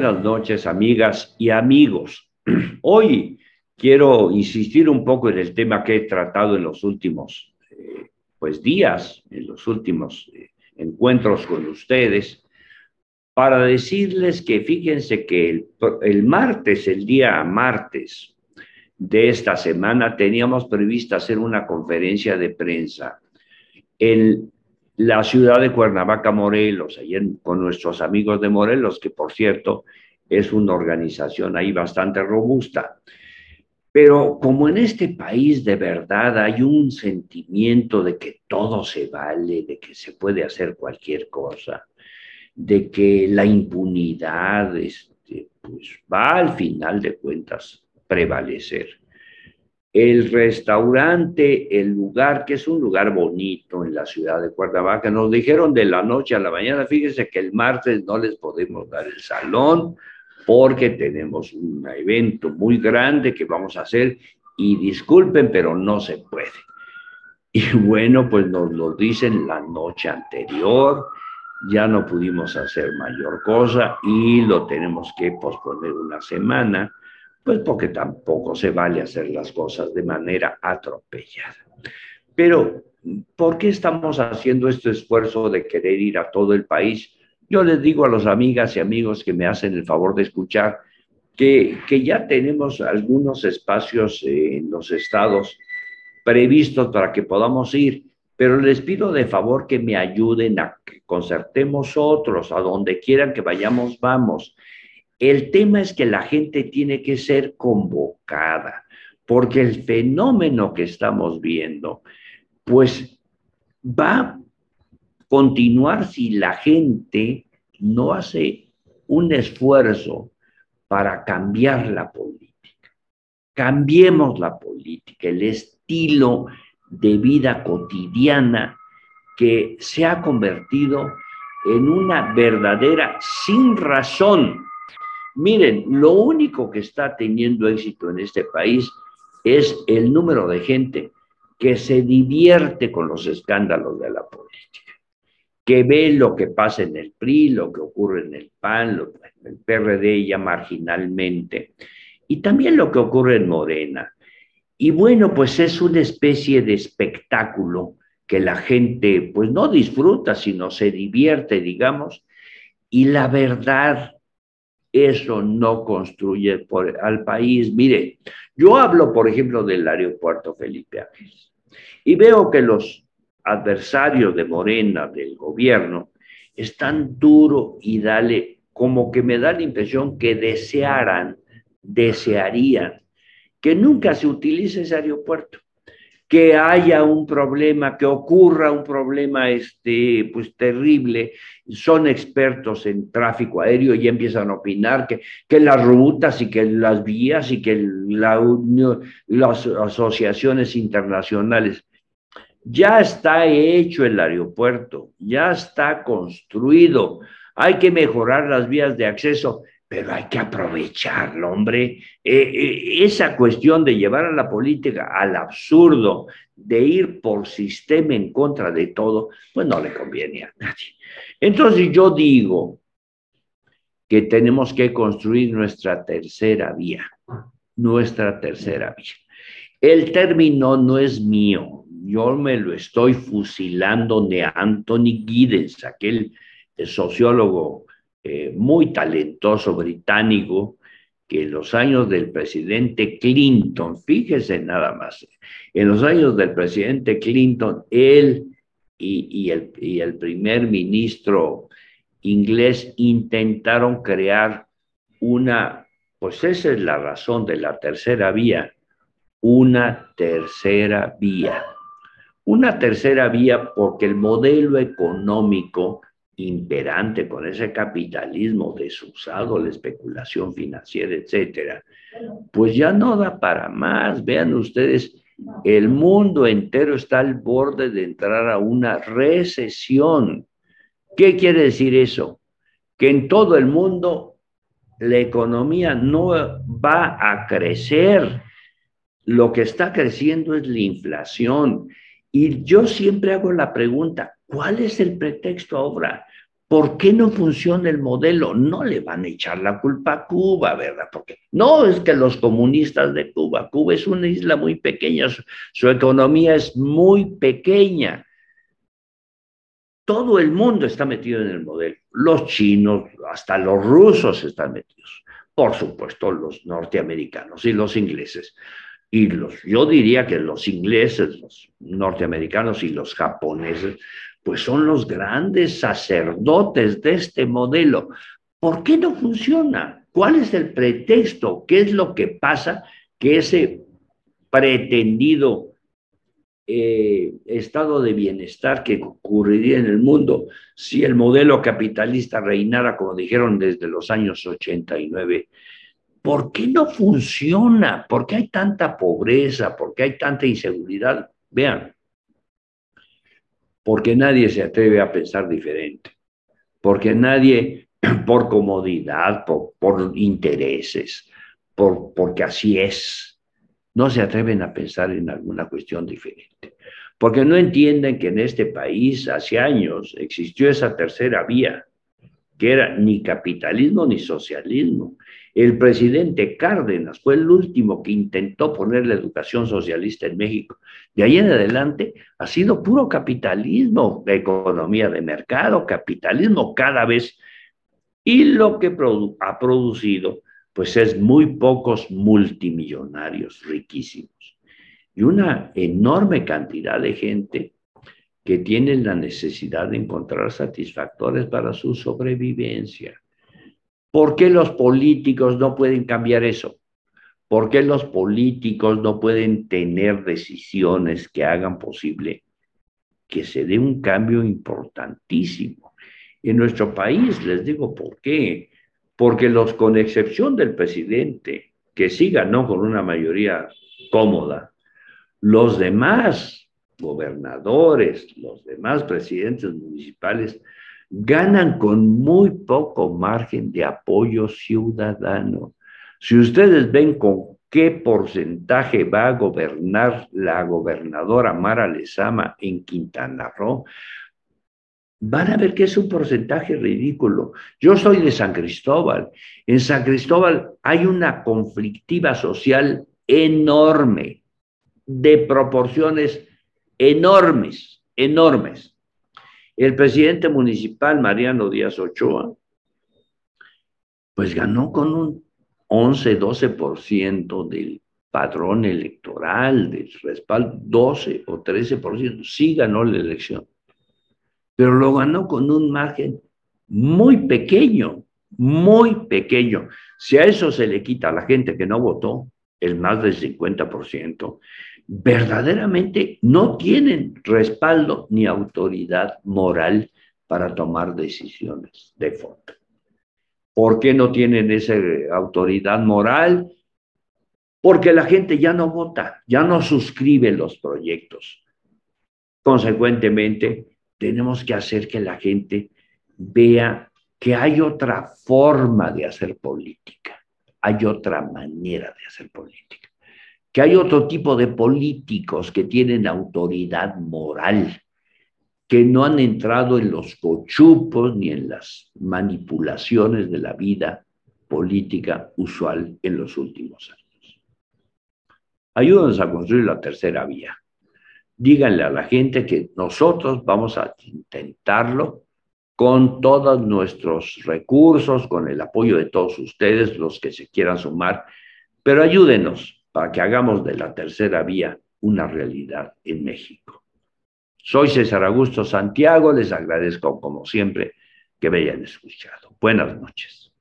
Buenas noches, amigas y amigos. Hoy quiero insistir un poco en el tema que he tratado en los últimos eh, pues, días, en los últimos eh, encuentros con ustedes, para decirles que fíjense que el, martes, el día martes de esta semana, teníamos prevista hacer una conferencia de prensa en la ciudad de Cuernavaca, Morelos, con nuestros amigos de Morelos, que por cierto es una organización ahí bastante robusta. Pero como en este país de verdad hay un sentimiento de que todo se vale, de que se puede hacer cualquier cosa, de que la impunidad este, pues, va al final de cuentas prevalecer el restaurante, el lugar, que es un lugar bonito en la ciudad de Cuernavaca, nos dijeron de la noche a la mañana, fíjense que el martes no les podemos dar el salón porque tenemos un evento muy grande que vamos a hacer. Y disculpen, pero no se puede. Y bueno, pues nos lo dicen la noche anterior, ya no pudimos hacer mayor cosa y lo tenemos que posponer una semana pues porque tampoco se vale hacer las cosas de manera atropellada. Pero, ¿por qué estamos haciendo este esfuerzo de querer ir a todo el país? Yo les digo a los amigas y amigos que me hacen el favor de escuchar que, que ya tenemos algunos espacios en los estados previstos para que podamos ir, pero les pido de favor que me ayuden a que concertemos otros, a donde quieran que vayamos, vamos. El tema es que la gente tiene que ser convocada, porque el fenómeno que estamos viendo, pues va a continuar si la gente no hace un esfuerzo para cambiar la política. Cambiemos la política, el estilo de vida cotidiana que se ha convertido en una verdadera sin razón Miren, lo único que está teniendo éxito en este país es el número de gente que se divierte con los escándalos de la política, que ve lo que pasa en el PRI, lo que ocurre en el PAN, lo, en el PRD ya marginalmente, y también lo que ocurre en Morena. Y bueno, pues es una especie de espectáculo que la gente pues no disfruta, sino se divierte, digamos, y la verdad eso no construye por, al país. Mire, yo hablo, por ejemplo, del aeropuerto Felipe Ángeles y veo que los adversarios de Morena, del gobierno, están duro y dale, como que me da la impresión que desearan, desearían que nunca se utilice ese aeropuerto que haya un problema, que ocurra un problema este, pues, terrible, son expertos en tráfico aéreo y empiezan a opinar que, que las rutas y que las vías y que la, las asociaciones internacionales. Ya está hecho el aeropuerto, ya está construido, hay que mejorar las vías de acceso pero hay que aprovecharlo, hombre. Eh, eh, esa cuestión de llevar a la política al absurdo, de ir por sistema en contra de todo, pues no le conviene a nadie. Entonces yo digo que tenemos que construir nuestra tercera vía, nuestra tercera vía. El término no es mío, yo me lo estoy fusilando de Anthony Giddens, aquel sociólogo eh, muy talentoso británico que en los años del presidente Clinton, fíjese nada más, en los años del presidente Clinton, él y, el, y el primer ministro inglés intentaron crear una, pues esa es la razón de la tercera vía, una tercera vía. Una tercera vía porque el modelo económico imperante con ese capitalismo desusado, la especulación financiera, etcétera, pues ya no da para más. Vean ustedes, el mundo entero está al borde de entrar a una recesión. ¿Qué quiere decir eso? Que en todo el mundo la economía no va a crecer. Lo que está creciendo es la inflación. Y yo siempre hago la pregunta, ¿cuál es el pretexto ahora? ¿Por qué no funciona el modelo? No le van a echar la culpa a Cuba, ¿verdad? Porque no es que los comunistas de Cuba, Cuba es una isla muy pequeña, su, economía es muy pequeña. Todo el mundo está metido en el modelo. Los chinos, hasta los rusos están metidos. Por supuesto, los norteamericanos y los ingleses. Y los, yo diría que los ingleses, los norteamericanos y los japoneses pues son los grandes sacerdotes de este modelo. ¿Por qué no funciona? ¿Cuál es el pretexto? ¿Qué es lo que pasa que ese pretendido eh, estado de bienestar que ocurriría en el mundo si el modelo capitalista reinara, como dijeron desde los años 89, ¿por qué no funciona? ¿Por qué hay tanta pobreza? ¿Por qué hay tanta inseguridad? Vean, porque nadie se atreve a pensar diferente, porque nadie, por comodidad, por, intereses, por, porque así es, no se atreven a pensar en alguna cuestión diferente, porque no entienden que en este país hace años existió esa tercera vía, que era ni capitalismo ni socialismo, el presidente Cárdenas fue el último que intentó poner la educación socialista en México. De ahí en adelante ha sido puro capitalismo, economía de mercado, capitalismo cada vez. Y lo que ha producido, pues es muy pocos multimillonarios riquísimos y una enorme cantidad de gente que tiene la necesidad de encontrar satisfactores para su sobrevivencia. ¿Por qué los políticos no pueden cambiar eso? ¿Por qué los políticos no pueden tener decisiones que hagan posible que se dé un cambio importantísimo? En nuestro país, les digo por qué. Porque los, con excepción del presidente, que sí ganó con una mayoría cómoda, los demás gobernadores, los demás presidentes municipales, ganan con muy poco margen de apoyo ciudadano. Si ustedes ven con qué porcentaje va a gobernar la gobernadora Mara Lezama en Quintana Roo, van a ver que es un porcentaje ridículo. Yo soy de San Cristóbal. En San Cristóbal hay una conflictiva social enorme, de proporciones enormes, enormes. El presidente municipal, Mariano Díaz Ochoa, pues ganó con un 11-12% del padrón electoral, del respaldo, 12 o 13%, sí ganó la elección, pero lo ganó con un margen muy pequeño, muy pequeño. Si a eso se le quita a la gente que no votó, el más del 50%, verdaderamente no tienen respaldo ni autoridad moral para tomar decisiones de fondo. ¿Por qué no tienen esa autoridad moral? Porque la gente ya no vota, ya no suscribe los proyectos. Consecuentemente, tenemos que hacer que la gente vea que hay otra forma de hacer política, hay otra manera de hacer política que hay otro tipo de políticos que tienen autoridad moral, que no han entrado en los cochupos ni en las manipulaciones de la vida política usual en los últimos años. Ayúdanos a construir la tercera vía. Díganle a la gente que nosotros vamos a intentarlo con todos nuestros recursos, con el apoyo de todos ustedes, los que se quieran sumar, pero ayúdenos, para que hagamos de la tercera vía una realidad en México. Soy César Augusto Santiago, les agradezco como siempre que me hayan escuchado. Buenas noches.